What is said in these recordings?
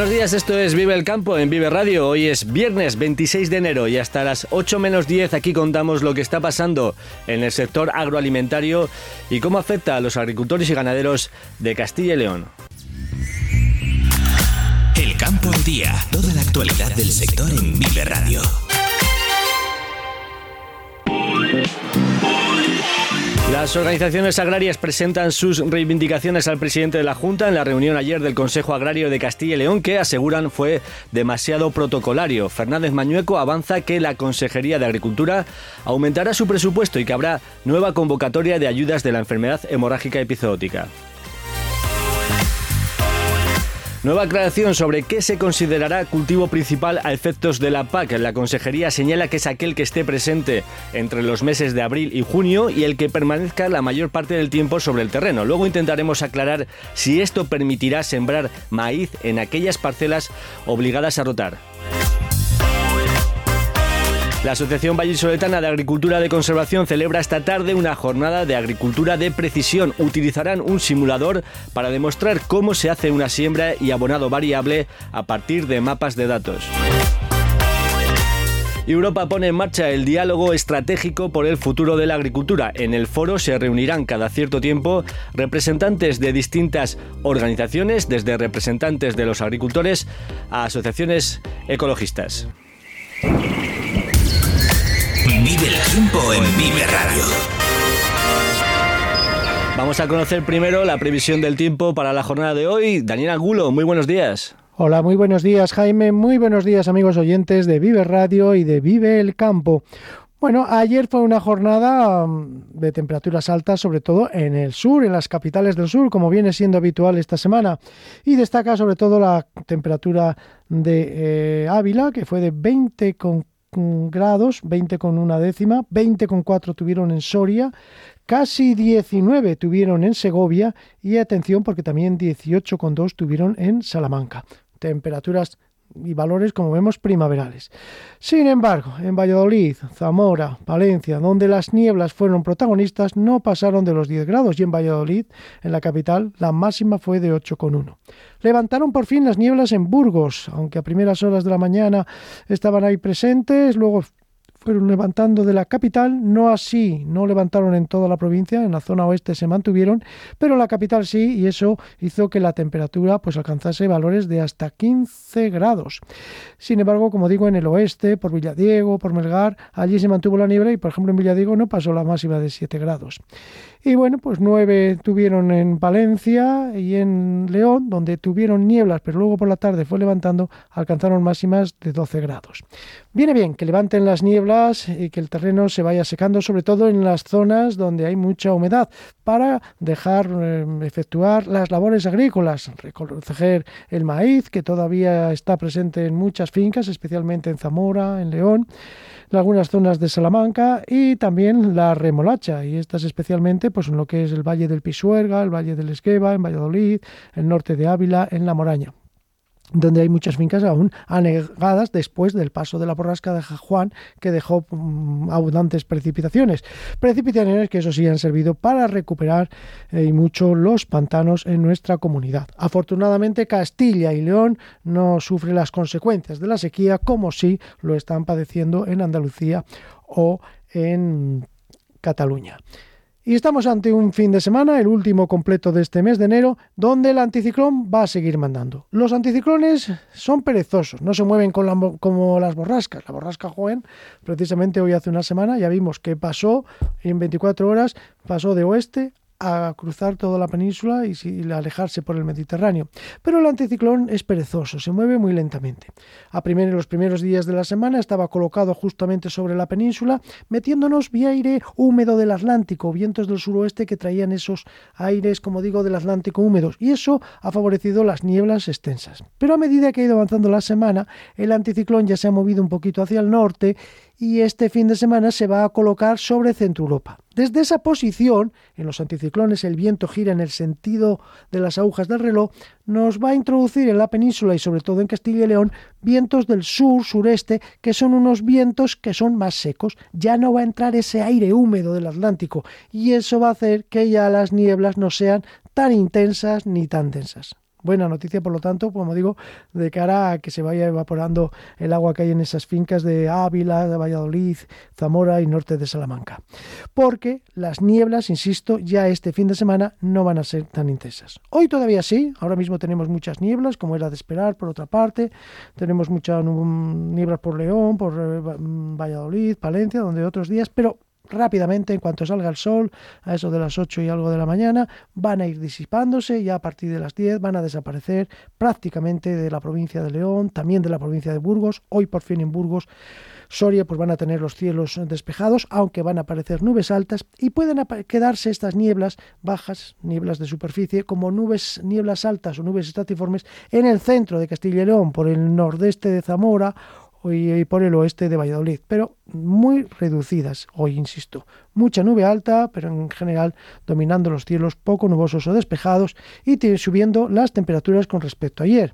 Buenos días, esto es Vive el Campo en Vive Radio. Hoy es viernes 26 de enero y hasta las 8 menos 10 aquí contamos lo que está pasando en el sector agroalimentario y cómo afecta a los agricultores y ganaderos de Castilla y León. El campo día, toda la actualidad del sector en Vive Radio. Las organizaciones agrarias presentan sus reivindicaciones al presidente de la Junta en la reunión ayer del Consejo Agrario de Castilla y León, que aseguran fue demasiado protocolario. Fernández Mañueco avanza que la Consejería de Agricultura aumentará su presupuesto y que habrá nueva convocatoria de ayudas de la enfermedad hemorrágica epizootica. Nueva aclaración sobre qué se considerará cultivo principal a efectos de la PAC. La Consejería señala que es aquel que esté presente entre los meses de abril y junio y el que permanezca la mayor parte del tiempo sobre el terreno. Luego intentaremos aclarar si esto permitirá sembrar maíz en aquellas parcelas obligadas a rotar. La Asociación Vallisoletana de Agricultura de Conservación celebra esta tarde una jornada de agricultura de precisión. Utilizarán un simulador para demostrar cómo se hace una siembra y abonado variable a partir de mapas de datos. Europa pone en marcha el diálogo estratégico por el futuro de la agricultura. En el foro se reunirán cada cierto tiempo representantes de distintas organizaciones, desde representantes de los agricultores a asociaciones ecologistas. Vive el tiempo en Vive Radio. Vamos a conocer primero la previsión del tiempo para la jornada de hoy. Daniel Angulo, muy buenos días. Hola, muy buenos días Jaime, muy buenos días amigos oyentes de Vive Radio y de Vive el Campo. Bueno, ayer fue una jornada mm, de temperaturas altas, sobre todo en el sur, en las capitales del sur, como viene siendo habitual esta semana. Y destaca sobre todo la temperatura de eh, Ávila, que fue de 20,4 grados, 20 con una décima, 20 con 4 tuvieron en Soria, casi 19 tuvieron en Segovia y atención porque también 18 con 2 tuvieron en Salamanca. Temperaturas y valores, como vemos, primaverales. Sin embargo, en Valladolid, Zamora, Valencia, donde las nieblas fueron protagonistas, no pasaron de los 10 grados y en Valladolid, en la capital, la máxima fue de 8,1. Levantaron por fin las nieblas en Burgos, aunque a primeras horas de la mañana estaban ahí presentes, luego fueron levantando de la capital, no así, no levantaron en toda la provincia, en la zona oeste se mantuvieron, pero en la capital sí, y eso hizo que la temperatura pues alcanzase valores de hasta 15 grados. Sin embargo, como digo, en el oeste, por Villadiego, por Melgar, allí se mantuvo la niebla y, por ejemplo, en Villadiego no pasó la máxima de 7 grados. Y bueno, pues nueve tuvieron en Palencia y en León, donde tuvieron nieblas, pero luego por la tarde fue levantando, alcanzaron máximas de 12 grados. Viene bien que levanten las nieblas y que el terreno se vaya secando, sobre todo en las zonas donde hay mucha humedad, para dejar eh, efectuar las labores agrícolas, recoger el maíz, que todavía está presente en muchas fincas, especialmente en Zamora, en León algunas zonas de Salamanca y también la remolacha, y estas especialmente pues, en lo que es el Valle del Pisuerga, el Valle del Esqueva, en Valladolid, el norte de Ávila, en La Moraña donde hay muchas fincas aún anegadas después del paso de la borrasca de Juan, que dejó mm, abundantes precipitaciones. Precipitaciones que eso sí han servido para recuperar eh, y mucho los pantanos en nuestra comunidad. Afortunadamente Castilla y León no sufre las consecuencias de la sequía como si lo están padeciendo en Andalucía o en Cataluña. Y estamos ante un fin de semana, el último completo de este mes de enero, donde el anticiclón va a seguir mandando. Los anticiclones son perezosos, no se mueven como las borrascas. La borrasca Joven, precisamente hoy hace una semana, ya vimos que pasó en 24 horas, pasó de oeste a cruzar toda la península y, alejarse por el Mediterráneo. Pero el anticiclón es perezoso, se mueve muy lentamente. A los primeros días de la semana estaba colocado justamente sobre la península, metiéndonos vía aire húmedo del Atlántico, vientos del suroeste que traían esos aires, como digo, del Atlántico húmedos, y eso ha favorecido las nieblas extensas. Pero a medida que ha ido avanzando la semana, el anticiclón ya se ha movido un poquito hacia el norte y este fin de semana se va a colocar sobre Centro Europa. Desde esa posición, en los anticiclones el viento gira en el sentido de las agujas del reloj, nos va a introducir en la península y sobre todo en Castilla y León vientos del sur-sureste que son unos vientos que son más secos. Ya no va a entrar ese aire húmedo del Atlántico y eso va a hacer que ya las nieblas no sean tan intensas ni tan densas. Buena noticia, por lo tanto, como digo, de cara a que se vaya evaporando el agua que hay en esas fincas de Ávila, de Valladolid, Zamora y norte de Salamanca. Porque las nieblas, insisto, ya este fin de semana no van a ser tan intensas. Hoy todavía sí, ahora mismo tenemos muchas nieblas, como era de esperar, por otra parte. Tenemos muchas nieblas por León, por eh, Valladolid, Palencia, donde otros días, pero rápidamente, en cuanto salga el sol, a eso de las 8 y algo de la mañana, van a ir disipándose y a partir de las 10 van a desaparecer prácticamente de la provincia de León, también de la provincia de Burgos. Hoy por fin en Burgos, Soria, pues van a tener los cielos despejados, aunque van a aparecer nubes altas y pueden quedarse estas nieblas bajas, nieblas de superficie, como nubes, nieblas altas o nubes estratiformes en el centro de Castilla y León, por el nordeste de Zamora y por el oeste de Valladolid, pero muy reducidas hoy, insisto. Mucha nube alta, pero en general dominando los cielos poco nubosos o despejados y subiendo las temperaturas con respecto a ayer.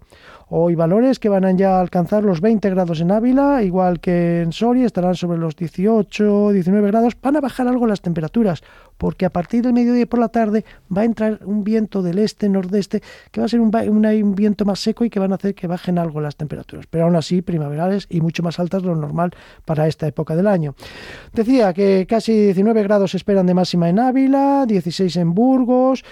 Hoy valores que van a ya alcanzar los 20 grados en Ávila, igual que en Soria, estarán sobre los 18, 19 grados. Van a bajar algo las temperaturas, porque a partir del mediodía por la tarde va a entrar un viento del este-nordeste que va a ser un, un, viento más seco y que van a hacer que bajen algo las temperaturas. Pero aún así, primaverales y mucho más altas de lo normal para esta época del año. Decía que casi 19 grados esperan de máxima en Ávila, 16 en Burgos,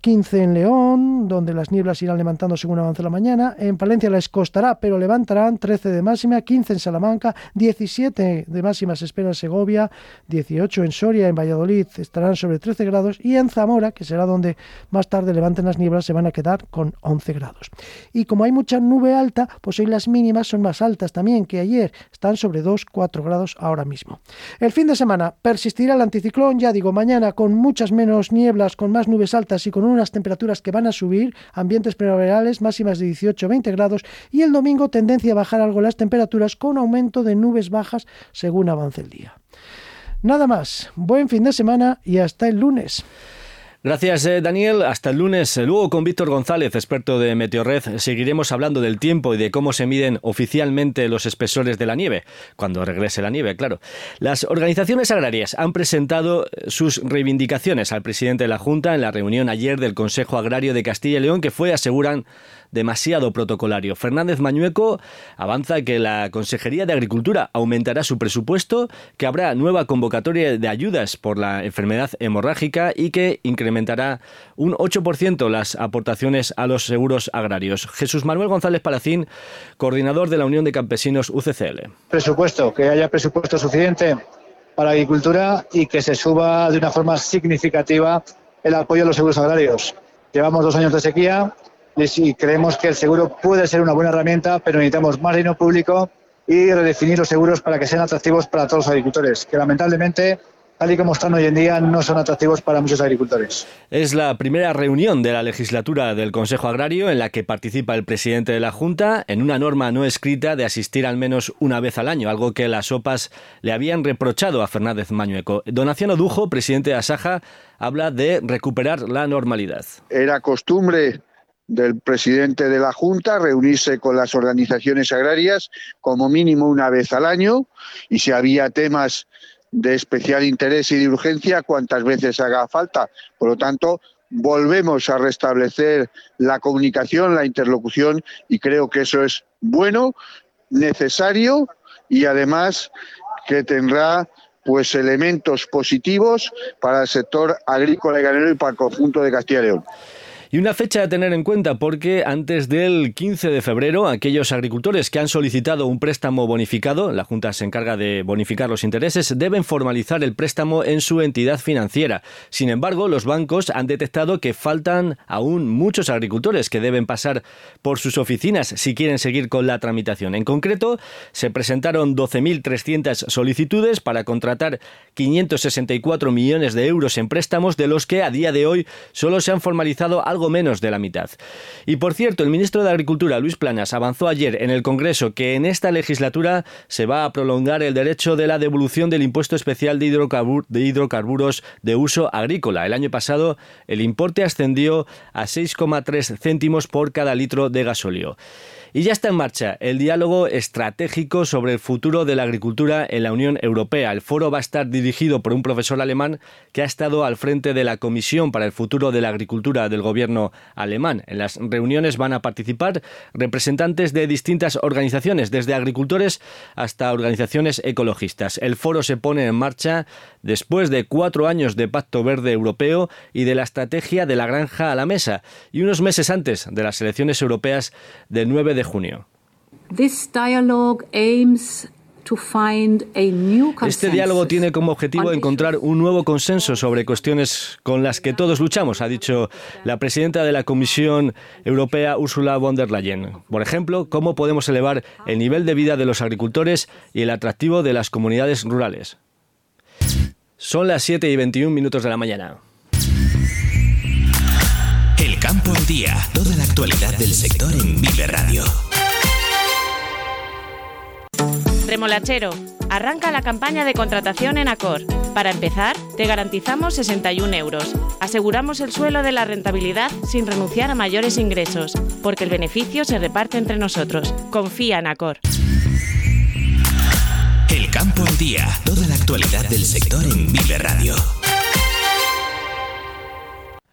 15 eh, en León, donde las nieblas irán levantando según avance la mañana. En Palencia les costará, pero levantarán 13 de máxima, 15 en Salamanca, 17 de máxima se espera en Segovia, 18 en Soria, en Valladolid estarán sobre 13 grados y en Zamora, que será donde más tarde levanten las nieblas, se van a quedar con 11 grados. Y como hay mucha nube alta, pues hoy las mínimas son más altas también que ayer, están sobre 2, 4 grados ahora mismo. El fin de semana persistirá el anticiclón, ya digo, mañana con muchas menos nieblas, con más nubes altas y con unas temperaturas que van a subir, ambientes primaverales máximas de 18-20 grados y el domingo tendencia a bajar algo las temperaturas con aumento de nubes bajas según avance el día. Nada más, buen fin de semana y hasta el lunes. Gracias, eh, Daniel. Hasta el lunes. Luego con Víctor González, experto de Meteorred, seguiremos hablando del tiempo y de cómo se miden oficialmente los espesores de la nieve, cuando regrese la nieve, claro. Las organizaciones agrarias han presentado sus reivindicaciones al presidente de la Junta en la reunión ayer del Consejo Agrario de Castilla y León, que fue, aseguran, demasiado protocolario. Fernández Mañueco avanza que la Consejería de Agricultura aumentará su presupuesto, que habrá nueva convocatoria de ayudas por la enfermedad hemorrágica y que incrementará un 8% las aportaciones a los seguros agrarios. Jesús Manuel González Palacín, coordinador de la Unión de Campesinos UCCL. Presupuesto, que haya presupuesto suficiente para agricultura y que se suba de una forma significativa el apoyo a los seguros agrarios. Llevamos dos años de sequía, y creemos que el seguro puede ser una buena herramienta, pero necesitamos más dinero público y redefinir los seguros para que sean atractivos para todos los agricultores, que lamentablemente tal y como están hoy en día, no son atractivos para muchos agricultores. Es la primera reunión de la legislatura del Consejo Agrario en la que participa el presidente de la Junta en una norma no escrita de asistir al menos una vez al año, algo que las OPAs le habían reprochado a Fernández Mañueco. Donaciano Dujo, presidente de Asaja, habla de recuperar la normalidad. Era costumbre del presidente de la Junta reunirse con las organizaciones agrarias como mínimo una vez al año y si había temas de especial interés y de urgencia, cuantas veces haga falta. Por lo tanto, volvemos a restablecer la comunicación, la interlocución y creo que eso es bueno, necesario y además que tendrá pues elementos positivos para el sector agrícola y ganadero y para el conjunto de Castilla y León. Y una fecha a tener en cuenta porque antes del 15 de febrero aquellos agricultores que han solicitado un préstamo bonificado, la Junta se encarga de bonificar los intereses, deben formalizar el préstamo en su entidad financiera. Sin embargo, los bancos han detectado que faltan aún muchos agricultores que deben pasar por sus oficinas si quieren seguir con la tramitación. En concreto, se presentaron 12.300 solicitudes para contratar 564 millones de euros en préstamos, de los que a día de hoy solo se han formalizado algo menos de la mitad. Y por cierto, el ministro de Agricultura, Luis Planas, avanzó ayer en el Congreso que en esta legislatura se va a prolongar el derecho de la devolución del impuesto especial de, hidrocarburos de uso agrícola. El año pasado el importe ascendió a 6,3 céntimos por cada litro de gasóleo. Y ya está en marcha el diálogo estratégico sobre el futuro de la agricultura en la Unión Europea. El foro va a estar dirigido por un profesor alemán que ha estado al frente de la Comisión para el Futuro de la Agricultura del gobierno alemán. En las reuniones van a participar representantes de distintas organizaciones, desde agricultores hasta organizaciones ecologistas. El foro se pone en marcha después de cuatro años de Pacto Verde Europeo y de la estrategia de la granja a la mesa, y unos meses antes de las elecciones europeas del 9 de junio. Este diálogo tiene como objetivo encontrar un nuevo consenso sobre cuestiones con las que todos luchamos, ha dicho la presidenta de la Comisión Europea, Ursula von der Leyen. Por ejemplo, cómo podemos elevar el nivel de vida de los agricultores y el atractivo de las comunidades rurales. Son las 7 y 21 minutos de la mañana. El campo al día, toda la actualidad del sector en Vive Radio. Remolachero, arranca la campaña de contratación en Acor. Para empezar, te garantizamos 61 euros. Aseguramos el suelo de la rentabilidad sin renunciar a mayores ingresos, porque el beneficio se reparte entre nosotros. Confía en Acor. El campo al día, toda la actualidad del sector en Vive Radio.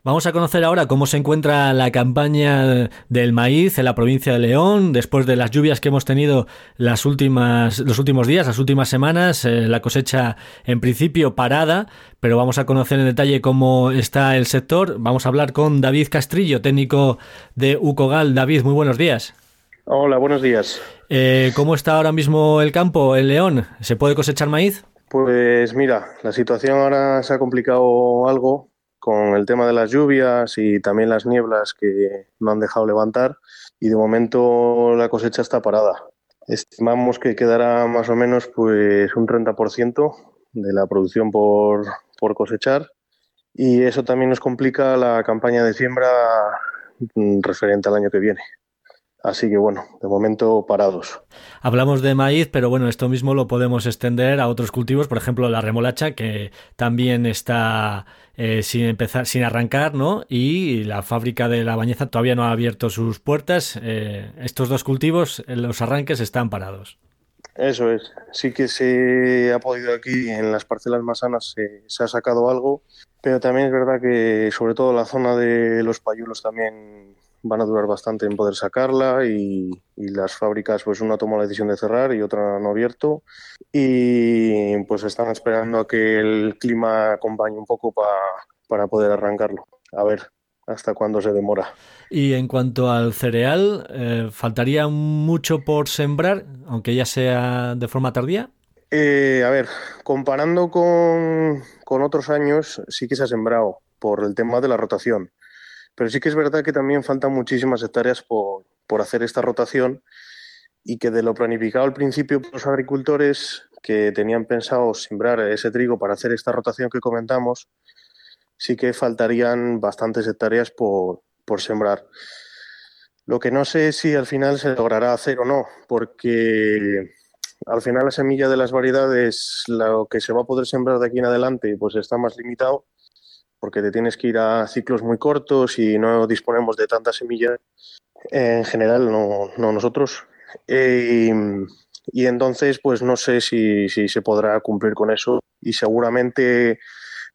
Vamos a conocer ahora cómo se encuentra la campaña del maíz en la provincia de León después de las lluvias que hemos tenido las últimas, los últimos días, las últimas semanas. Eh, la cosecha en principio parada, pero vamos a conocer en detalle cómo está el sector. Vamos a hablar con David Castrillo, técnico de Ucogal. David, muy buenos días. Hola, buenos días. Eh, ¿Cómo está ahora mismo el campo en León? ¿Se puede cosechar maíz? Pues mira, la situación ahora se ha complicado algo con el tema de las lluvias y también las nieblas que no han dejado levantar y de momento la cosecha está parada. Estimamos que quedará más o menos pues un 30% de la producción por, por cosechar y eso también nos complica la campaña de siembra mm, referente al año que viene. Así que bueno, de momento parados. Hablamos de maíz, pero bueno, esto mismo lo podemos extender a otros cultivos, por ejemplo la remolacha, que también está eh, sin empezar, sin arrancar, ¿no? Y la fábrica de la bañeza todavía no ha abierto sus puertas. Eh, estos dos cultivos, los arranques están parados. Eso es. Sí que se ha podido aquí en las parcelas más sanas se ha sacado algo, pero también es verdad que sobre todo la zona de los payuelos también van a durar bastante en poder sacarla y, las fábricas, pues una tomó la decisión de cerrar y otra no abierto y pues están esperando a que el clima acompañe un poco para poder arrancarlo. A ver hasta cuándo se demora. Y en cuanto al cereal, eh, ¿faltaría mucho por sembrar, aunque ya sea de forma tardía? Eh, a ver, comparando con, con otros años, sí que se ha sembrado por el tema de la rotación. Pero sí que es verdad que también faltan muchísimas hectáreas por, por hacer esta rotación y que de lo planificado al principio por los agricultores que tenían pensado sembrar ese trigo para hacer esta rotación que comentamos, sí que faltarían bastantes hectáreas por, por sembrar. Lo que no sé es si al final se logrará hacer o no, porque al final la semilla de las variedades, lo que se va a poder sembrar de aquí en adelante, pues está más limitado porque te tienes que ir a ciclos muy cortos y no disponemos de tanta semilla en general, no, nosotros. Eh, y, entonces, pues no sé si, se podrá cumplir con eso y seguramente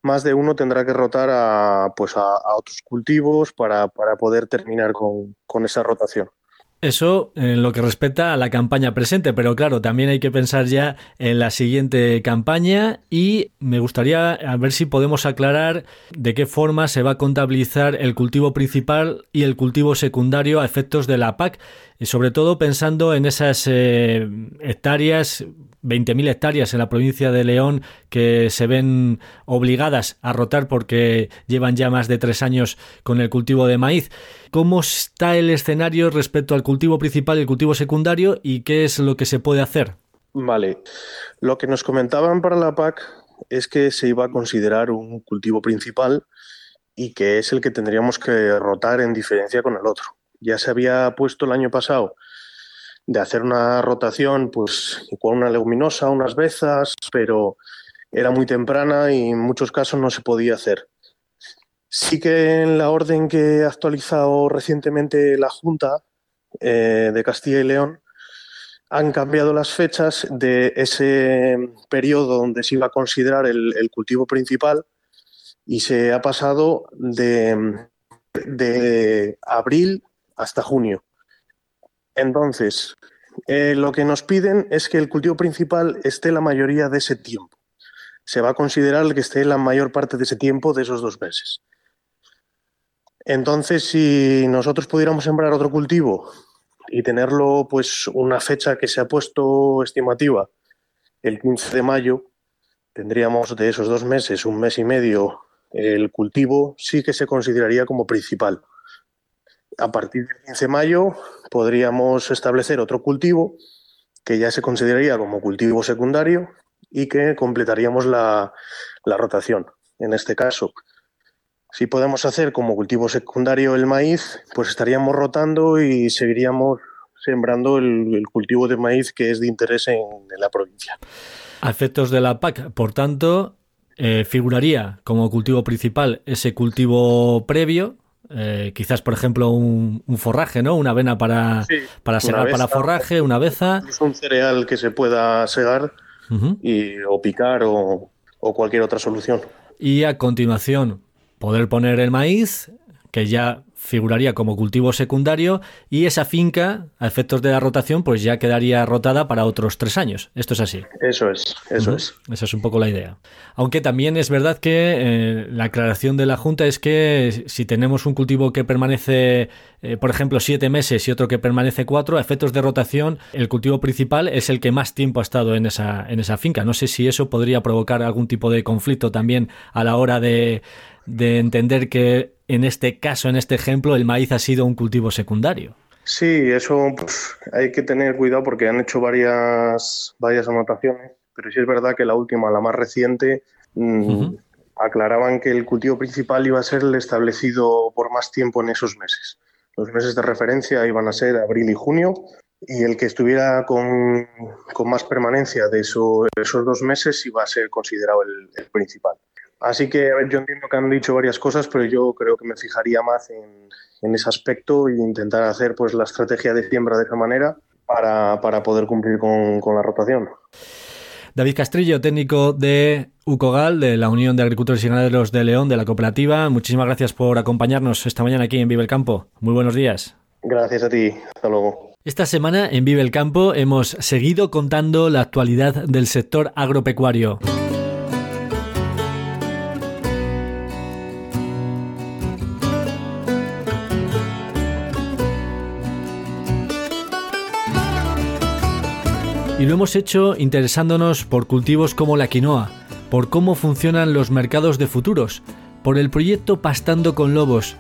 más de uno tendrá que rotar a, pues a, otros cultivos para, poder terminar con, esa rotación. Eso en lo que respecta a la campaña presente, pero claro, también hay que pensar ya en la siguiente campaña y me gustaría a ver si podemos aclarar de qué forma se va a contabilizar el cultivo principal y el cultivo secundario a efectos de la PAC y sobre todo pensando en esas eh, hectáreas 20.000 hectáreas en la provincia de León que se ven obligadas a rotar porque llevan ya más de tres años con el cultivo de maíz. ¿Cómo está el escenario respecto al cultivo principal y el cultivo secundario y qué es lo que se puede hacer? Vale, lo que nos comentaban para la PAC es que se iba a considerar un cultivo principal y que es el que tendríamos que rotar en diferencia con el otro. Ya se había puesto el año pasado de hacer una rotación pues con una leguminosa, unas bezas, pero era muy temprana y en muchos casos no se podía hacer. Sí que en la orden que ha actualizado recientemente la Junta eh, de Castilla y León han cambiado las fechas de ese periodo donde se iba a considerar el, cultivo principal y se ha pasado de, de abril hasta junio. Entonces, eh, lo que nos piden es que el cultivo principal esté la mayoría de ese tiempo. Se va a considerar que esté la mayor parte de ese tiempo de esos dos meses. Entonces, si nosotros pudiéramos sembrar otro cultivo y tenerlo, pues, una fecha que se ha puesto estimativa, el 15 de mayo, tendríamos de esos dos meses, un mes y medio, el cultivo sí que se consideraría como principal a partir del 15 de mayo podríamos establecer otro cultivo que ya se consideraría como cultivo secundario y que completaríamos la, rotación. En este caso, si podemos hacer como cultivo secundario el maíz, pues estaríamos rotando y seguiríamos sembrando el, cultivo de maíz que es de interés en, la provincia. A efectos de la PAC, por tanto, eh, figuraría como cultivo principal ese cultivo previo eh, quizás, por ejemplo, un, forraje, ¿no? Una avena para, para segar para forraje, una beza. un cereal que se pueda segar y, o picar o, o cualquier otra solución. Y a continuación, poder poner el maíz, que ya figuraría como cultivo secundario y esa finca, a efectos de la rotación, pues ya quedaría rotada para otros tres años. Esto es así. Eso es, eso es. Esa es un poco la idea. Aunque también es verdad que eh, la aclaración de la Junta es que si tenemos un cultivo que permanece, eh, por ejemplo, siete meses y otro que permanece cuatro, a efectos de rotación, el cultivo principal es el que más tiempo ha estado en esa, en esa finca. No sé si eso podría provocar algún tipo de conflicto también a la hora de, de entender que en este caso, en este ejemplo, el maíz ha sido un cultivo secundario. Sí, eso pues, hay que tener cuidado porque han hecho varias, varias anotaciones, pero sí es verdad que la última, la más reciente, mm, aclaraban que el cultivo principal iba a ser el establecido por más tiempo en esos meses. Los meses de referencia iban a ser abril y junio y el que estuviera con, más permanencia de esos dos meses iba a ser considerado el principal. Así que, yo entiendo que han dicho varias cosas, pero yo creo que me fijaría más en, ese aspecto e intentar hacer pues la estrategia de siembra de esa manera para, poder cumplir con, con, la rotación. David Castrillo, técnico de UCOGAL, de la Unión de Agricultores y Ganaderos de León, de la cooperativa. Muchísimas gracias por acompañarnos esta mañana aquí en Vive el Campo. Muy buenos días. Gracias a ti. Hasta luego. Esta semana en Vive el Campo hemos seguido contando la actualidad del sector agropecuario. Y lo hemos hecho interesándonos por cultivos como la quinoa, por cómo funcionan los mercados de futuros, por el proyecto Pastando con Lobos,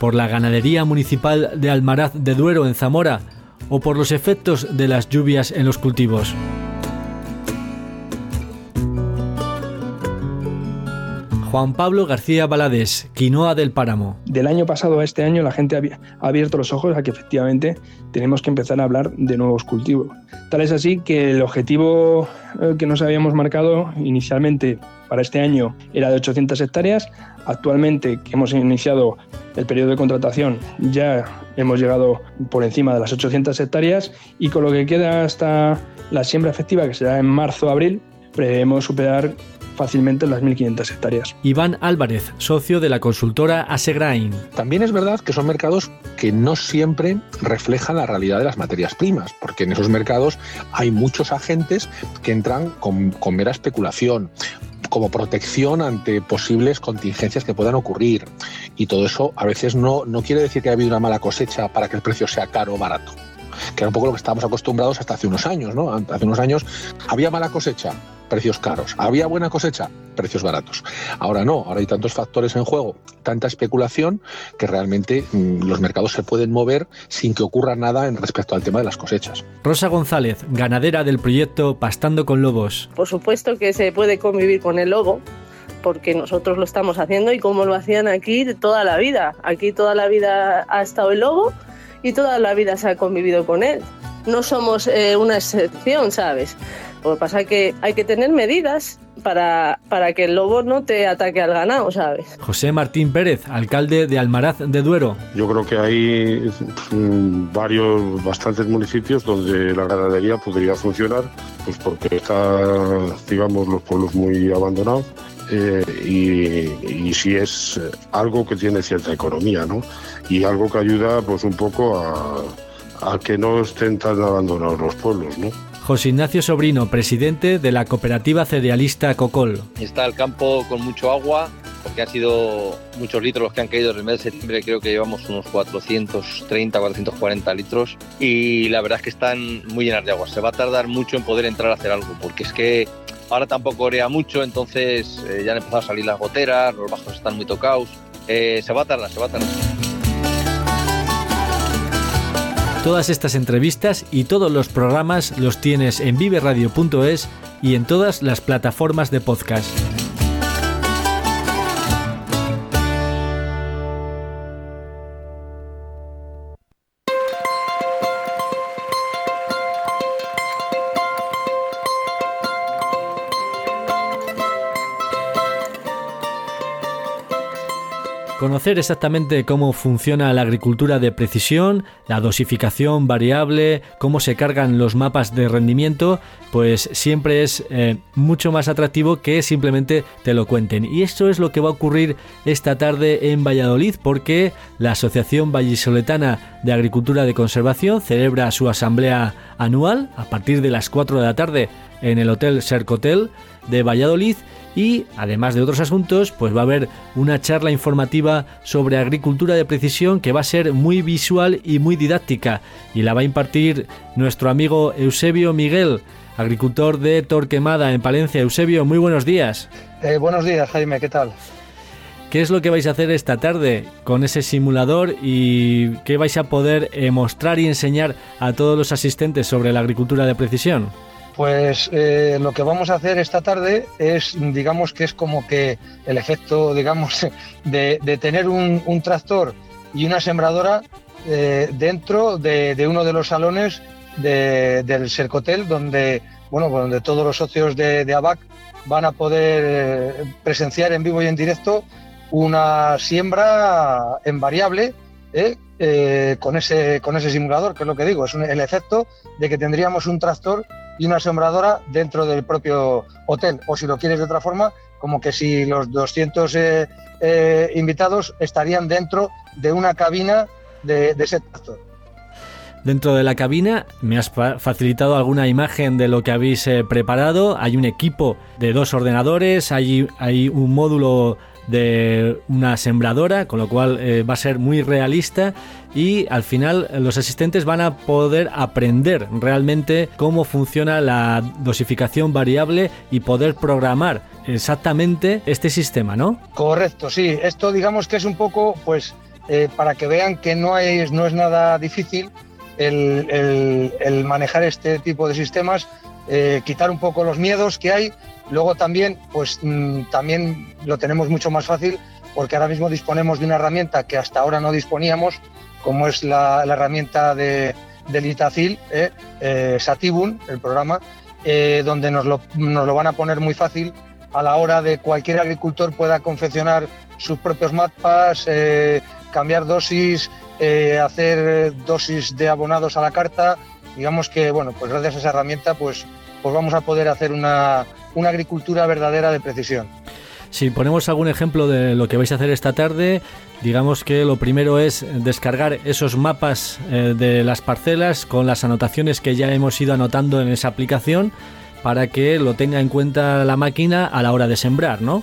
por la ganadería municipal de Almaraz de Duero en Zamora o por los efectos de las lluvias en los cultivos. Juan Pablo García Balades, Quinoa del Páramo. Del año pasado a este año la gente ha abierto los ojos a que efectivamente tenemos que empezar a hablar de nuevos cultivos. Tal es así que el objetivo eh, que nos habíamos marcado inicialmente para este año era de 800 hectáreas. Actualmente que hemos iniciado el periodo de contratación ya hemos llegado por encima de las 800 hectáreas y con lo que queda hasta la siembra efectiva que será en marzo-abril, prevemos superar fácilmente las 1.500 hectáreas. Iván Álvarez, socio de la consultora Asegrain. También es verdad que son mercados que no siempre reflejan la realidad de las materias primas, porque en esos mercados hay muchos agentes que entran con, con mera especulación como protección ante posibles contingencias que puedan ocurrir. Y todo eso a veces no, no quiere decir que haya habido una mala cosecha para que el precio sea caro o barato que era un poco lo que estábamos acostumbrados hasta hace unos años, ¿no? Hace unos años había mala cosecha, precios caros. Había buena cosecha, precios baratos. Ahora no, ahora hay tantos factores en juego, tanta especulación, que realmente mm, los mercados se pueden mover sin que ocurra nada en respecto al tema de las cosechas. Rosa González, ganadera del proyecto Pastando con Lobos. Por supuesto que se puede convivir con el lobo, porque nosotros lo estamos haciendo y como lo hacían aquí toda la vida. Aquí toda la vida ha estado el lobo y toda la vida se ha convivido con él. No somos eh, una excepción, ¿sabes? Lo que pasa es que hay que tener medidas para, para que el lobo no te ataque al ganado, ¿sabes? José Martín Pérez, alcalde de Almaraz de Duero. Yo creo que hay mm, varios, bastantes municipios donde la ganadería podría funcionar, pues porque están, digamos, los pueblos muy abandonados eh, y, y, si es algo que tiene cierta economía, ¿no? Y algo que ayuda, pues, un poco a, a que no estén tan abandonados los pueblos, ¿no? José Ignacio Sobrino, presidente de la cooperativa cerealista Cocol. Está el campo con mucho agua, porque han sido muchos litros los que han caído en el mes de septiembre, creo que llevamos unos 430, 440 litros y la verdad es que están muy llenas de agua. Se va a tardar mucho en poder entrar a hacer algo, porque es que ahora tampoco orea mucho, entonces eh, ya han empezado a salir las goteras, los bajos están muy tocados. Eh, se va a tardar, se va a tardar. Todas estas entrevistas y todos los programas los tienes en viveradio.es y en todas las plataformas de podcast. Conocer exactamente cómo funciona la agricultura de precisión, la dosificación variable, cómo se cargan los mapas de rendimiento, pues siempre es eh, mucho más atractivo que simplemente te lo cuenten. Y esto es lo que va a ocurrir esta tarde en Valladolid porque la Asociación Vallisoletana de Agricultura de Conservación celebra su asamblea anual a partir de las 4 de la tarde en el Hotel Sercotel de Valladolid y además de otros asuntos, pues va a haber una charla informativa sobre agricultura de precisión que va a ser muy visual y muy didáctica y la va a impartir nuestro amigo Eusebio Miguel, agricultor de Torquemada en Palencia. Eusebio, muy buenos días. Eh, buenos días, Jaime, ¿qué tal? ¿Qué es lo que vais a hacer esta tarde con ese simulador y qué vais a poder eh, mostrar y enseñar a todos los asistentes sobre la agricultura de precisión? Pues eh, lo que vamos a hacer esta tarde es, digamos que es como que el efecto, digamos, de, tener un, tractor y una sembradora eh, dentro de, uno de los salones del Sercotel, donde, bueno, donde todos los socios de, ABAC van a poder eh, presenciar en vivo y en directo una siembra en variable con, ese, con ese simulador, que es lo que digo, es el efecto de que tendríamos un tractor y una sembradora dentro del propio hotel. O si lo quieres de otra forma, como que si los 200 eh, eh, invitados estarían dentro de una cabina de, ese tractor. Dentro de la cabina me has facilitado alguna imagen de lo que habéis eh, preparado. Hay un equipo de dos ordenadores, hay, hay un módulo de una sembradora, con lo cual eh, va a ser muy realista y al final los asistentes van a poder aprender realmente cómo funciona la dosificación variable y poder programar exactamente este sistema, ¿no? Correcto, sí. Esto digamos que es un poco, pues, eh, para que vean que no es, no es nada difícil el, manejar este tipo de sistemas, eh, quitar un poco los miedos que hay Luego también, pues mm, también lo tenemos mucho más fácil porque ahora mismo disponemos de una herramienta que hasta ahora no disponíamos, como es la, herramienta de, del Itacil, eh, eh, Satibun, el programa, eh, donde nos lo, nos lo van a poner muy fácil a la hora de cualquier agricultor pueda confeccionar sus propios mapas, cambiar dosis, hacer dosis de abonados a la carta. Digamos que, bueno, pues gracias a esa herramienta, pues, pues vamos a poder hacer una, una agricultura verdadera de precisión. Si ponemos algún ejemplo de lo que vais a hacer esta tarde, digamos que lo primero es descargar esos mapas eh, de las parcelas con las anotaciones que ya hemos ido anotando en esa aplicación para que lo tenga en cuenta la máquina a la hora de sembrar, ¿no?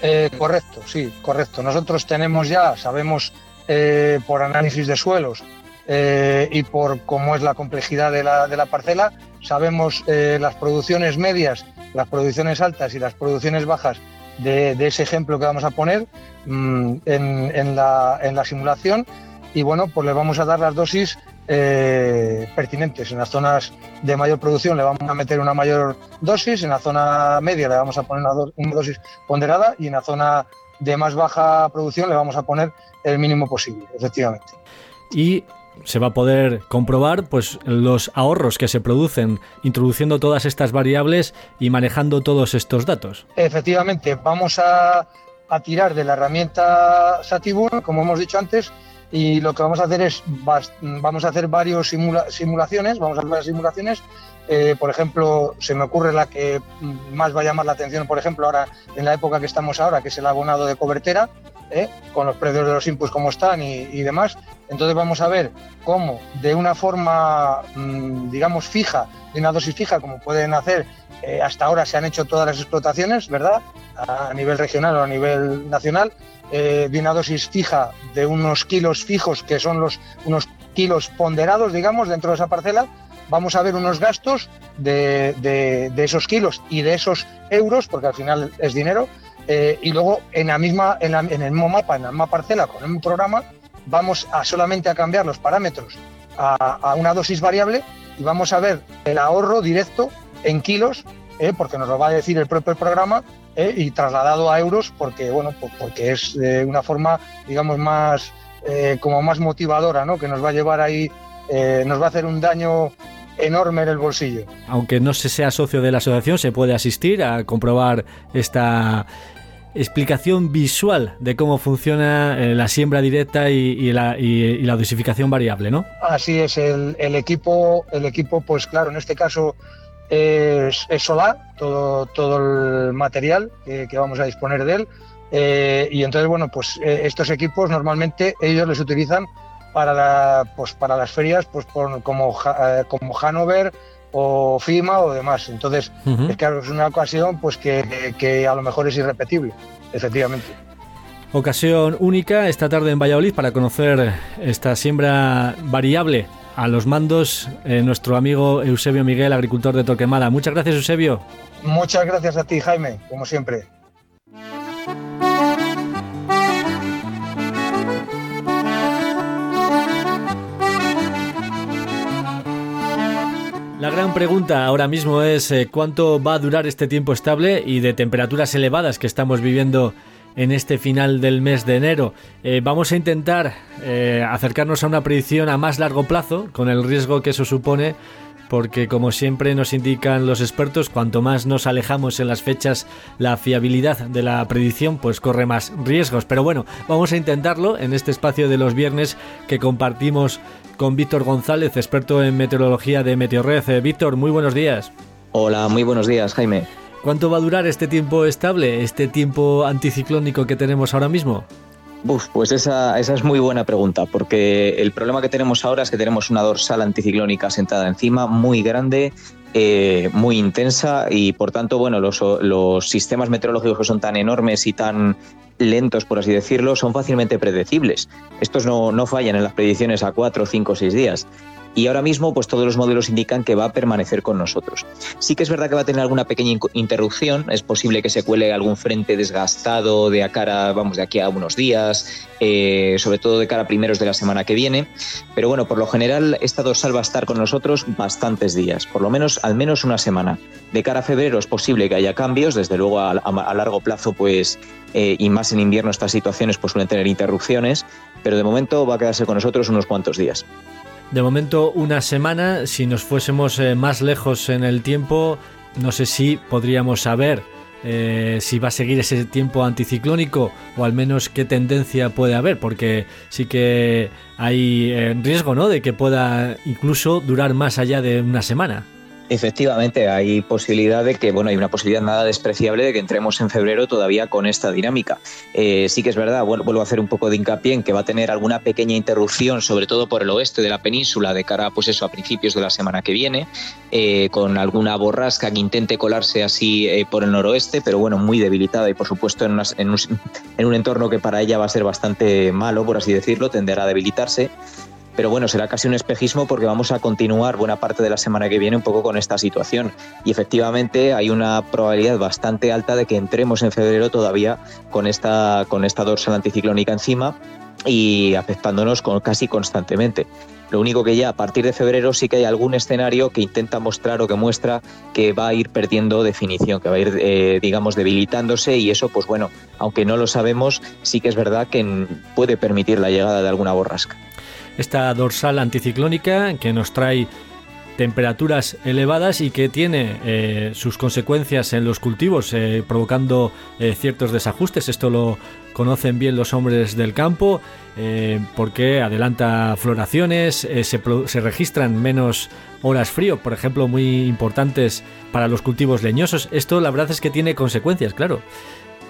Eh, correcto, sí, correcto. Nosotros tenemos ya, sabemos eh, por análisis de suelos y por cómo es la complejidad de la, de la parcela, sabemos las producciones medias, las producciones altas y las producciones bajas de, ese ejemplo que vamos a poner mm, en, la, simulación y bueno, pues le vamos a dar las dosis eh, pertinentes. En las zonas de mayor producción le vamos a meter una mayor dosis, en la zona media le vamos a poner una, dosis ponderada y en la zona de más baja producción le vamos a poner el mínimo posible, efectivamente. Y se va a poder comprobar pues los ahorros que se producen introduciendo todas estas variables y manejando todos estos datos. Efectivamente, vamos a, tirar de la herramienta Satibur, como hemos dicho antes, y lo que vamos a hacer es vamos a hacer varios simulaciones, vamos a hacer varias simulaciones. Eh, por ejemplo, se me ocurre la que más va a llamar la atención, por ejemplo, ahora en la época que estamos ahora, que es el abonado de cobertera, ¿eh? con los precios de los inputs como están y, demás. Entonces vamos a ver cómo de una forma, mm, digamos, fija, de una dosis fija, como pueden hacer, eh, hasta ahora se han hecho todas las explotaciones, ¿verdad? A nivel regional o a nivel nacional, eh, de una dosis fija de unos kilos fijos, que son los unos kilos ponderados, digamos, dentro de esa parcela, vamos a ver unos gastos de, de, esos kilos y de esos euros, porque al final es dinero, eh, y luego en, la misma, en, el mismo mapa, en la misma parcela, con el mismo programa, vamos a solamente a cambiar los parámetros a, una dosis variable y vamos a ver el ahorro directo en kilos, eh, porque nos lo va a decir el propio programa, eh, y trasladado a euros, porque bueno, porque es una forma, digamos, más como más motivadora, ¿no? Que nos va a llevar ahí, nos va a hacer un daño enorme en el bolsillo. Aunque no se sea socio de la asociación, se puede asistir a comprobar esta explicación visual de cómo funciona eh, la siembra directa y, la, dosificación variable, ¿no? Así es, el, equipo, el equipo, pues claro, en este caso es, solar, todo, todo el material que, vamos a disponer de él. Eh, y entonces, bueno, pues eh, estos equipos normalmente ellos les utilizan para, la, pues, para las ferias pues, como, como Hanover o FIMA o demás. Entonces, es claro, es una ocasión pues que, a lo mejor es irrepetible, efectivamente. Ocasión única esta tarde en Valladolid para conocer esta siembra variable a los mandos eh, nuestro amigo Eusebio Miguel, agricultor de Torquemada. Muchas gracias, Eusebio. Muchas gracias a ti, Jaime, como siempre. La gran pregunta ahora mismo es eh, cuánto va a durar este tiempo estable y de temperaturas elevadas que estamos viviendo en este final del mes de enero. Eh, vamos a intentar eh, acercarnos a una predicción a más largo plazo, con el riesgo que eso supone, porque como siempre nos indican los expertos, cuanto más nos alejamos en las fechas, la fiabilidad de la predicción pues corre más riesgos. Pero bueno, vamos a intentarlo en este espacio de los viernes que compartimos con Víctor González, experto en meteorología de Meteorred. Eh, Víctor, muy buenos días. Hola, muy buenos días, Jaime. ¿Cuánto va a durar este tiempo estable, este tiempo anticiclónico que tenemos ahora mismo? Pues esa, esa, es muy buena pregunta, porque el problema que tenemos ahora es que tenemos una dorsal anticiclónica sentada encima, muy grande, eh, muy intensa y por tanto, bueno, los, los, sistemas meteorológicos que son tan enormes y tan lentos, por así decirlo, son fácilmente predecibles. Estos no, no fallan en las predicciones a cuatro, cinco, seis días y ahora mismo pues todos los modelos indican que va a permanecer con nosotros. Sí que es verdad que va a tener alguna pequeña interrupción, es posible que se cuele algún frente desgastado de a cara, vamos, de aquí a unos días, eh, sobre todo de cara a primeros de la semana que viene, pero bueno, por lo general esta dorsal va a estar con nosotros bastantes días, por lo menos al menos una semana. De cara a febrero es posible que haya cambios, desde luego a, largo plazo pues eh, y más en invierno estas situaciones pues suelen tener interrupciones, pero de momento va a quedarse con nosotros unos cuantos días. De momento una semana, si nos fuésemos eh, más lejos en el tiempo, no sé si podríamos saber eh, si va a seguir ese tiempo anticiclónico o al menos qué tendencia puede haber, porque sí que hay eh, riesgo ¿no? de que pueda incluso durar más allá de una semana. Efectivamente, hay posibilidad de que, bueno, hay una posibilidad nada despreciable de que entremos en febrero todavía con esta dinámica. Eh, sí que es verdad, vuelvo a hacer un poco de hincapié en que va a tener alguna pequeña interrupción, sobre todo por el oeste de la península, de cara, pues eso, a principios de la semana que viene, eh, con alguna borrasca que intente colarse así eh, por el noroeste, pero bueno, muy debilitada y por supuesto en, en, un, en un entorno que para ella va a ser bastante malo, por así decirlo, tenderá a debilitarse pero bueno, será casi un espejismo porque vamos a continuar buena parte de la semana que viene un poco con esta situación. Y efectivamente hay una probabilidad bastante alta de que entremos en febrero todavía con esta, con esta dorsal anticiclónica encima y afectándonos con, casi constantemente. Lo único que ya a partir de febrero sí que hay algún escenario que intenta mostrar o que muestra que va a ir perdiendo definición, que va a ir, eh, digamos, debilitándose y eso, pues bueno, aunque no lo sabemos, sí que es verdad que puede permitir la llegada de alguna borrasca esta dorsal anticiclónica que nos trae temperaturas elevadas y que tiene eh, sus consecuencias en los cultivos, eh, provocando eh, ciertos desajustes. Esto lo conocen bien los hombres del campo, porque adelanta floraciones, se, se, registran menos horas frío, por ejemplo, muy importantes para los cultivos leñosos. Esto la verdad es que tiene consecuencias, claro.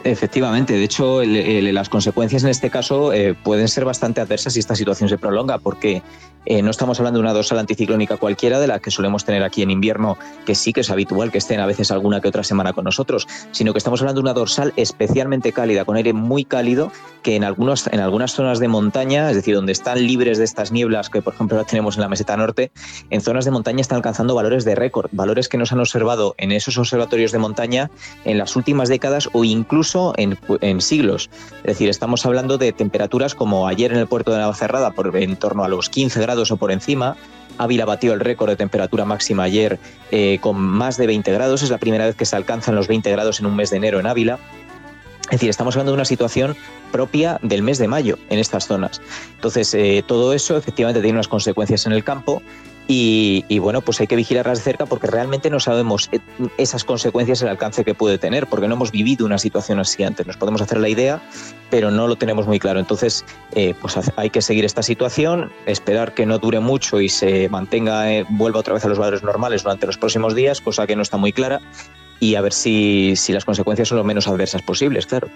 Efectivamente, de hecho, las consecuencias en este caso eh, pueden ser bastante adversas si esta situación se prolonga, porque eh, no estamos hablando de una dorsal anticiclónica cualquiera, de la que solemos tener aquí en invierno, que sí que es habitual que estén a veces alguna que otra semana con nosotros, sino que estamos hablando de una dorsal especialmente cálida, con aire muy cálido, que en, algunos, en algunas zonas de montaña, es decir, donde están libres de estas nieblas que por ejemplo tenemos en la meseta norte, en zonas de montaña están alcanzando valores de récord, valores que no se han observado en esos observatorios de montaña en las últimas décadas o incluso en, en siglos. Es decir, estamos hablando de temperaturas como ayer en el puerto de Navacerrada, por en torno a los 15 grados o por encima. Ávila batió el récord de temperatura máxima ayer eh, con más de 20 grados. Es la primera vez que se alcanzan los 20 grados en un mes de enero en Ávila. Es decir, estamos hablando de una situación propia del mes de mayo en estas zonas. Entonces, eh, todo eso efectivamente tiene unas consecuencias en el campo y, bueno, pues hay que vigilarlas de cerca porque realmente no sabemos eh, esas consecuencias, el alcance que puede tener, porque no hemos vivido una situación así antes. Nos podemos hacer la idea, pero no lo tenemos muy claro. Entonces, eh, pues hay que seguir esta situación, esperar que no dure mucho y se mantenga, eh, vuelva otra vez a los valores normales durante los próximos días, cosa que no está muy clara y a ver si, si, las consecuencias son lo menos adversas posibles, claro.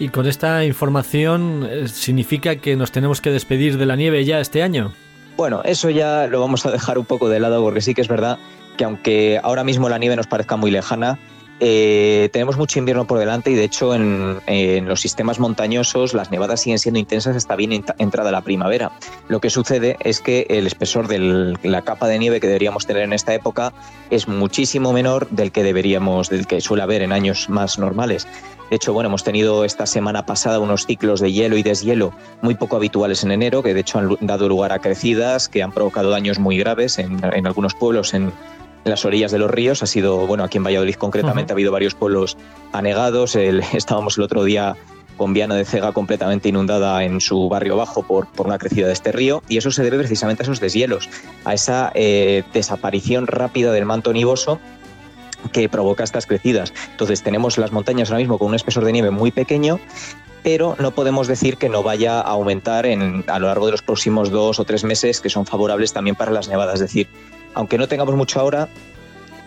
Y con esta información, ¿significa que nos tenemos que despedir de la nieve ya este año? Bueno, eso ya lo vamos a dejar un poco de lado porque sí que es verdad que aunque ahora mismo la nieve nos parezca muy lejana, eh, tenemos mucho invierno por delante y de hecho en, los sistemas montañosos las nevadas siguen siendo intensas hasta bien entrada la primavera. Lo que sucede es que el espesor de la capa de nieve que deberíamos tener en esta época es muchísimo menor del que deberíamos, del que suele haber en años más normales. De hecho, bueno, hemos tenido esta semana pasada unos ciclos de hielo y deshielo muy poco habituales en enero, que de hecho han dado lugar a crecidas que han provocado daños muy graves en, algunos pueblos en, las orillas de los ríos. Ha sido, bueno, aquí en Valladolid concretamente ha habido varios pueblos anegados. estábamos el otro día con Viana de Cega completamente inundada en su barrio bajo por, por, una crecida de este río, y eso se debe precisamente a esos deshielos, a esa eh, desaparición rápida del manto nivoso que provoca estas crecidas. Entonces tenemos las montañas ahora mismo con un espesor de nieve muy pequeño, pero no podemos decir que no vaya a aumentar en, a lo largo de los próximos dos o tres meses, que son favorables también para las nevadas. Es decir, aunque no tengamos mucho ahora,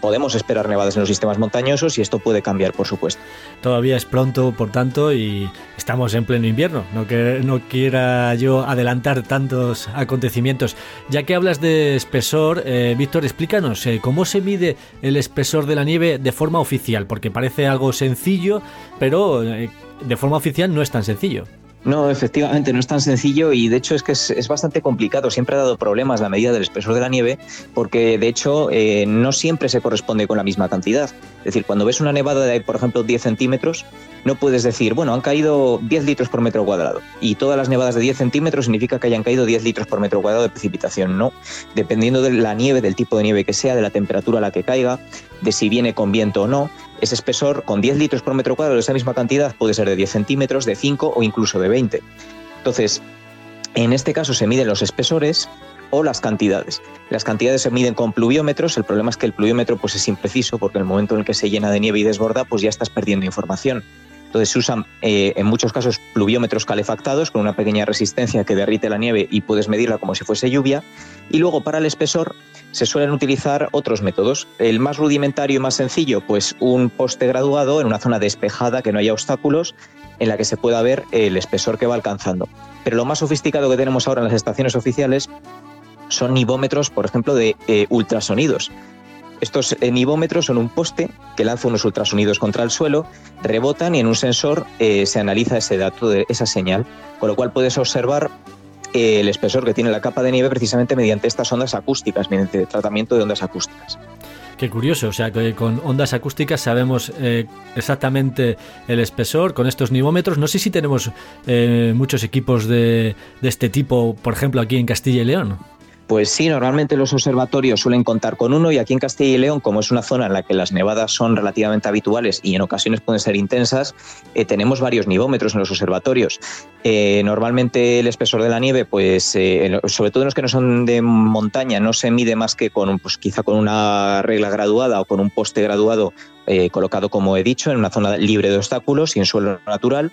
podemos esperar nevadas en los sistemas montañosos y esto puede cambiar, por supuesto. Todavía es pronto, por tanto, y estamos en pleno invierno. No, que, no quiera yo adelantar tantos acontecimientos. Ya que hablas de espesor, eh, Víctor, explícanos eh, cómo se mide el espesor de la nieve de forma oficial, porque parece algo sencillo, pero eh, de forma oficial no es tan sencillo. No, efectivamente, no es tan sencillo y de hecho es que es, bastante complicado. Siempre ha dado problemas la medida del espesor de la nieve porque de hecho eh, no siempre se corresponde con la misma cantidad. Es decir, cuando ves una nevada de, por ejemplo, 10 centímetros, no puedes decir, bueno, han caído 10 litros por metro cuadrado y todas las nevadas de 10 centímetros significa que hayan caído 10 litros por metro cuadrado de precipitación. No, dependiendo de la nieve, del tipo de nieve que sea, de la temperatura a la que caiga, de si viene con viento o no, ese espesor con 10 litros por metro cuadrado de esa misma cantidad puede ser de 10 centímetros, de 5 o incluso de 20. Entonces, en este caso se miden los espesores o las cantidades. Las cantidades se miden con pluviómetros, el problema es que el pluviómetro pues, es impreciso porque en el momento en el que se llena de nieve y desborda, pues ya estás perdiendo información. Entonces se usan eh, en muchos casos pluviómetros calefactados con una pequeña resistencia que derrite la nieve y puedes medirla como si fuese lluvia. Y luego para el espesor se suelen utilizar otros métodos. El más rudimentario y más sencillo, pues un poste graduado en una zona despejada que no haya obstáculos en la que se pueda ver el espesor que va alcanzando. Pero lo más sofisticado que tenemos ahora en las estaciones oficiales son nivómetros, por ejemplo, de eh, ultrasonidos. Estos eh, nivómetros son un poste que lanza unos ultrasonidos contra el suelo, rebotan y en un sensor eh, se analiza ese dato, de esa señal, con lo cual puedes observar el espesor que tiene la capa de nieve precisamente mediante estas ondas acústicas, mediante tratamiento de ondas acústicas. Qué curioso, o sea que con ondas acústicas sabemos exactamente el espesor con estos nivómetros. No sé si tenemos muchos equipos de, de este tipo, por ejemplo, aquí en Castilla y León. Pues sí, normalmente los observatorios suelen contar con uno y aquí en Castilla y León, como es una zona en la que las nevadas son relativamente habituales y en ocasiones pueden ser intensas, eh, tenemos varios nivómetros en los observatorios. Eh, normalmente el espesor de la nieve, pues eh, sobre todo en los que no son de montaña, no se mide más que con, pues, quizá con una regla graduada o con un poste graduado colocado, como he dicho, en una zona libre de obstáculos y en suelo natural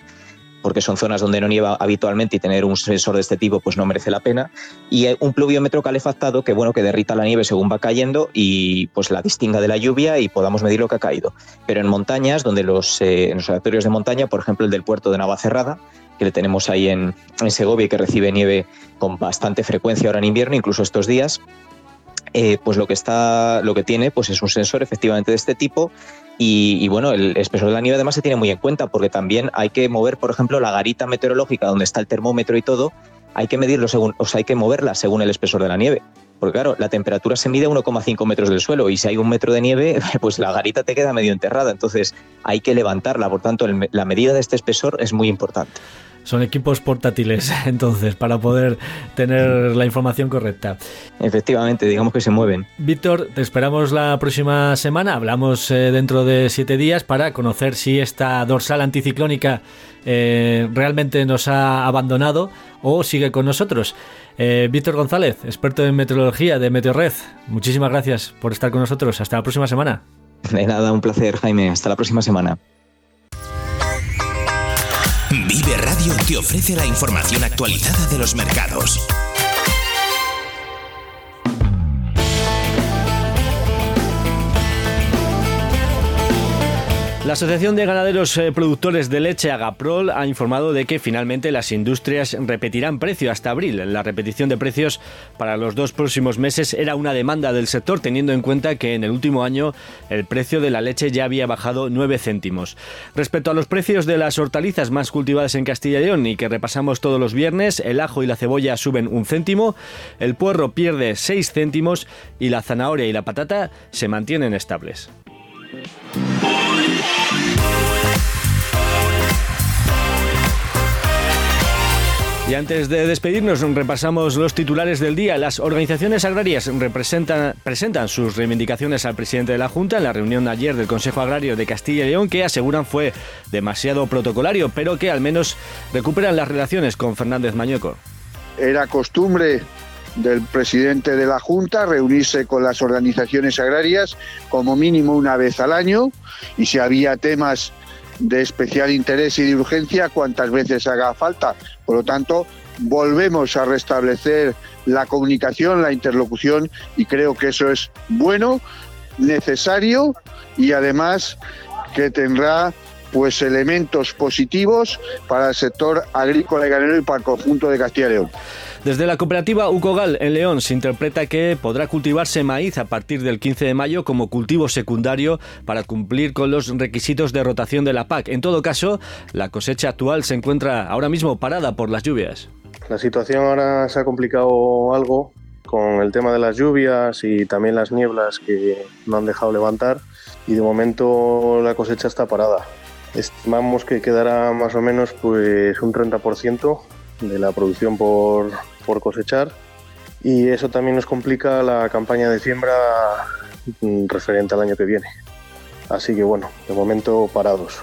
porque son zonas donde no nieva habitualmente y tener un sensor de este tipo pues no merece la pena. Y un pluviómetro calefactado que bueno que derrita la nieve según va cayendo y pues la distinga de la lluvia y podamos medir lo que ha caído. Pero en montañas, donde los, eh, observatorios de montaña, por ejemplo el del puerto de Navacerrada, que le tenemos ahí en, en Segovia y que recibe nieve con bastante frecuencia ahora en invierno, incluso estos días, eh, pues lo que está, lo que tiene, pues es un sensor efectivamente de este tipo. Y, bueno, el espesor de la nieve además se tiene muy en cuenta porque también hay que mover, por ejemplo, la garita meteorológica donde está el termómetro y todo, hay que medirlo según, o sea, hay que moverla según el espesor de la nieve. Porque claro, la temperatura se mide a 1,5 metros del suelo y si hay un metro de nieve, pues la garita te queda medio enterrada. Entonces hay que levantarla. Por tanto, la medida de este espesor es muy importante. Son equipos portátiles, entonces, para poder tener la información correcta. Efectivamente, digamos que se mueven. Víctor, te esperamos la próxima semana. Hablamos eh, dentro de siete días para conocer si esta dorsal anticiclónica eh, realmente nos ha abandonado o sigue con nosotros. Eh, Víctor González, experto en meteorología de Meteorred, muchísimas gracias por estar con nosotros. Hasta la próxima semana. De nada, un placer, Jaime. Hasta la próxima semana. Radio te ofrece la información actualizada de los mercados. La Asociación de Ganaderos eh, Productores de Leche Agaprol ha informado de que finalmente las industrias repetirán precio hasta abril. La repetición de precios para los dos próximos meses era una demanda del sector, teniendo en cuenta que en el último año el precio de la leche ya había bajado 9 céntimos. Respecto a los precios de las hortalizas más cultivadas en Castilla y León y que repasamos todos los viernes, el ajo y la cebolla suben un céntimo, el puerro pierde 6 céntimos y la zanahoria y la patata se mantienen estables. Y antes de despedirnos, repasamos los titulares del día. Las organizaciones agrarias presentan sus reivindicaciones al presidente de la Junta en la reunión ayer del Consejo Agrario de Castilla y León, que aseguran fue demasiado protocolario, pero que al menos recuperan las relaciones con Fernández Mañueco. Era costumbre del presidente de la Junta reunirse con las organizaciones agrarias como mínimo una vez al año y si había temas de especial interés y de urgencia cuantas veces haga falta. Por lo tanto, volvemos a restablecer la comunicación, la interlocución y creo que eso es bueno, necesario y además que tendrá pues elementos positivos para el sector agrícola y ganadero y para el conjunto de Castilla y León. Desde la cooperativa Ucogal en León se interpreta que podrá cultivarse maíz a partir del 15 de mayo como cultivo secundario para cumplir con los requisitos de rotación de la PAC. En todo caso, la cosecha actual se encuentra ahora mismo parada por las lluvias. La situación ahora se ha complicado algo con el tema de las lluvias y también las nieblas que no han dejado levantar y de momento la cosecha está parada. Estimamos que quedará más o menos pues un 30% de la producción por, por cosechar y eso también nos complica la campaña de siembra mm, referente al año que viene. Así que bueno, de momento parados.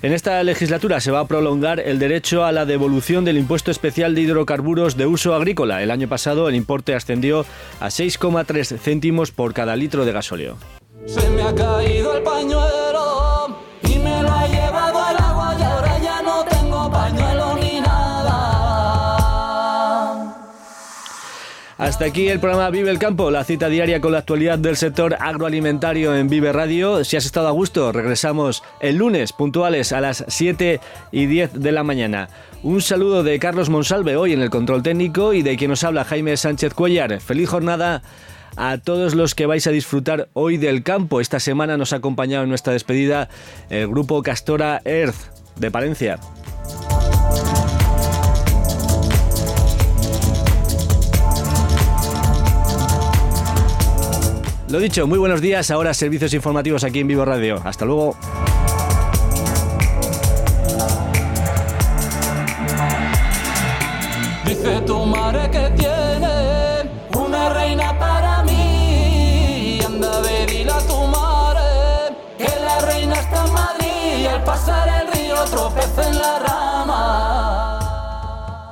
En esta legislatura se va a prolongar el derecho a la devolución del impuesto especial de hidrocarburos de uso agrícola. El año pasado el importe ascendió a 6,3 céntimos por cada litro de gasóleo. Se me ha caído el pañuelo Hasta aquí el programa Vive el Campo, la cita diaria con la actualidad del sector agroalimentario en Vive Radio. Si has estado a gusto, regresamos el lunes puntuales a las 7 y 10 de la mañana. Un saludo de Carlos Monsalve hoy en el control técnico y de quien nos habla Jaime Sánchez Cuellar. Feliz jornada a todos los que vais a disfrutar hoy del campo. Esta semana nos ha acompañado en nuestra despedida el grupo Castora Earth de Palencia. Lo dicho, muy buenos días. Ahora servicios informativos aquí en Vivo Radio. Hasta luego. Dice tu madre que tiene una reina para mí. Anda, ve, dile a tu madre que la reina está en Madrid. Y al pasar el río tropeza en la.